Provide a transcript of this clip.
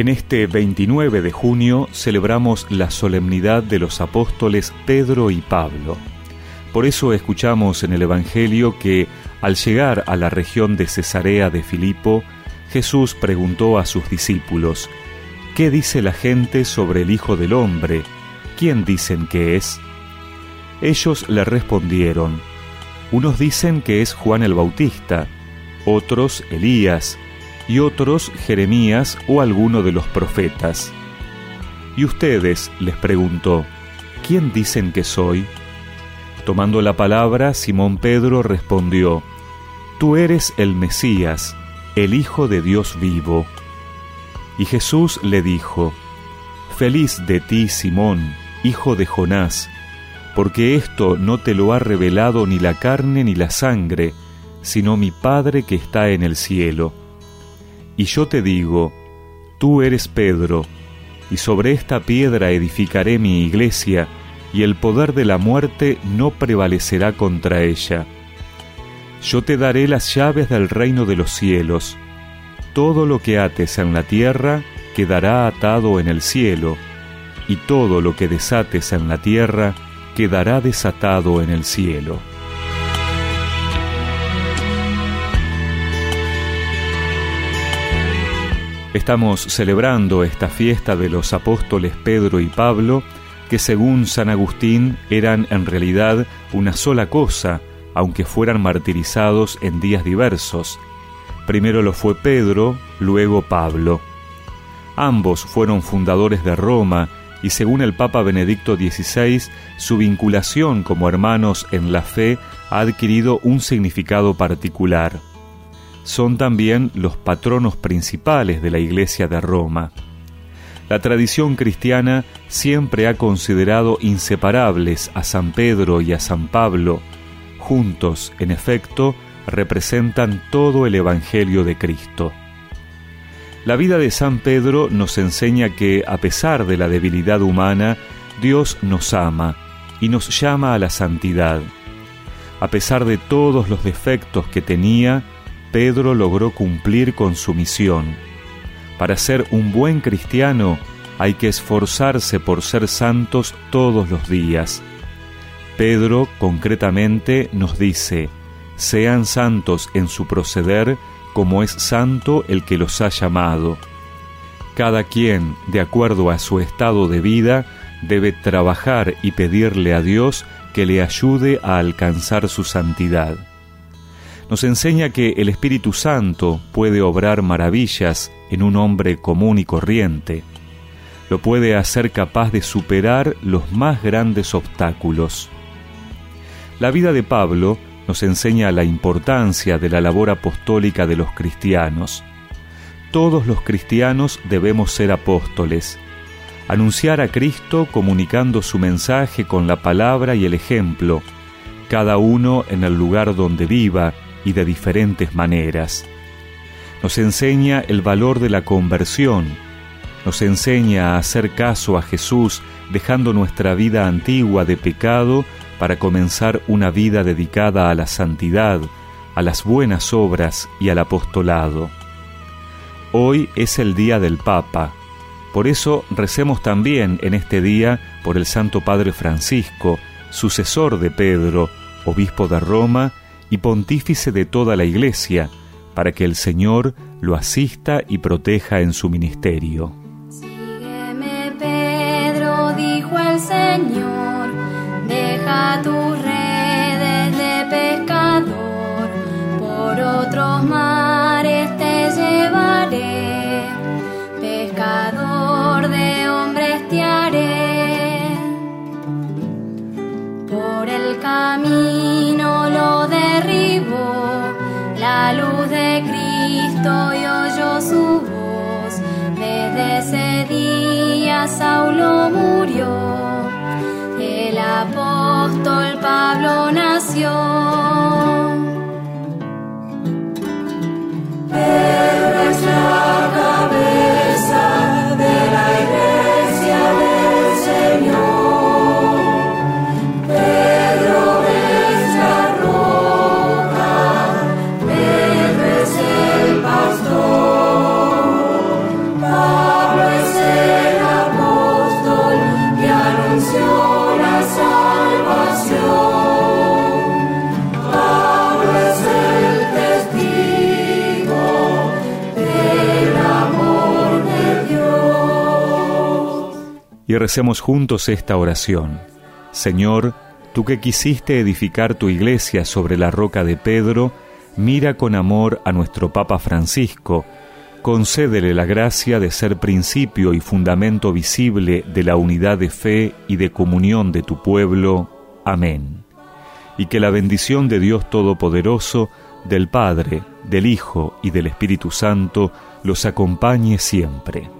En este 29 de junio celebramos la solemnidad de los apóstoles Pedro y Pablo. Por eso escuchamos en el Evangelio que, al llegar a la región de Cesarea de Filipo, Jesús preguntó a sus discípulos, ¿Qué dice la gente sobre el Hijo del Hombre? ¿Quién dicen que es? Ellos le respondieron, unos dicen que es Juan el Bautista, otros Elías, y otros Jeremías o alguno de los profetas. ¿Y ustedes? les preguntó, ¿quién dicen que soy? Tomando la palabra, Simón Pedro respondió, Tú eres el Mesías, el Hijo de Dios vivo. Y Jesús le dijo, Feliz de ti, Simón, hijo de Jonás, porque esto no te lo ha revelado ni la carne ni la sangre, sino mi Padre que está en el cielo. Y yo te digo, tú eres Pedro, y sobre esta piedra edificaré mi iglesia, y el poder de la muerte no prevalecerá contra ella. Yo te daré las llaves del reino de los cielos. Todo lo que ates en la tierra quedará atado en el cielo, y todo lo que desates en la tierra quedará desatado en el cielo. Estamos celebrando esta fiesta de los apóstoles Pedro y Pablo, que según San Agustín eran en realidad una sola cosa, aunque fueran martirizados en días diversos. Primero lo fue Pedro, luego Pablo. Ambos fueron fundadores de Roma y según el Papa Benedicto XVI, su vinculación como hermanos en la fe ha adquirido un significado particular son también los patronos principales de la Iglesia de Roma. La tradición cristiana siempre ha considerado inseparables a San Pedro y a San Pablo. Juntos, en efecto, representan todo el Evangelio de Cristo. La vida de San Pedro nos enseña que, a pesar de la debilidad humana, Dios nos ama y nos llama a la santidad. A pesar de todos los defectos que tenía, Pedro logró cumplir con su misión. Para ser un buen cristiano hay que esforzarse por ser santos todos los días. Pedro concretamente nos dice, sean santos en su proceder como es santo el que los ha llamado. Cada quien, de acuerdo a su estado de vida, debe trabajar y pedirle a Dios que le ayude a alcanzar su santidad nos enseña que el Espíritu Santo puede obrar maravillas en un hombre común y corriente. Lo puede hacer capaz de superar los más grandes obstáculos. La vida de Pablo nos enseña la importancia de la labor apostólica de los cristianos. Todos los cristianos debemos ser apóstoles, anunciar a Cristo comunicando su mensaje con la palabra y el ejemplo, cada uno en el lugar donde viva, y de diferentes maneras. Nos enseña el valor de la conversión, nos enseña a hacer caso a Jesús dejando nuestra vida antigua de pecado para comenzar una vida dedicada a la santidad, a las buenas obras y al apostolado. Hoy es el día del Papa, por eso recemos también en este día por el Santo Padre Francisco, sucesor de Pedro, obispo de Roma y pontífice de toda la Iglesia, para que el Señor lo asista y proteja en su ministerio. Sígueme, Pedro, dijo el Señor, deja tus Pablo nació. Y recemos juntos esta oración. Señor, tú que quisiste edificar tu iglesia sobre la roca de Pedro, mira con amor a nuestro Papa Francisco, concédele la gracia de ser principio y fundamento visible de la unidad de fe y de comunión de tu pueblo. Amén. Y que la bendición de Dios Todopoderoso, del Padre, del Hijo y del Espíritu Santo los acompañe siempre.